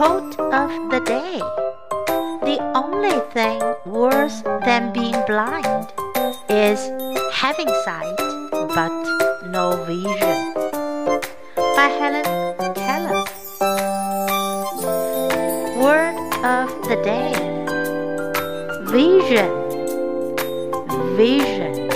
Quote of the day The only thing worse than being blind is having sight but no vision. By Helen Keller. Word of the day Vision. Vision.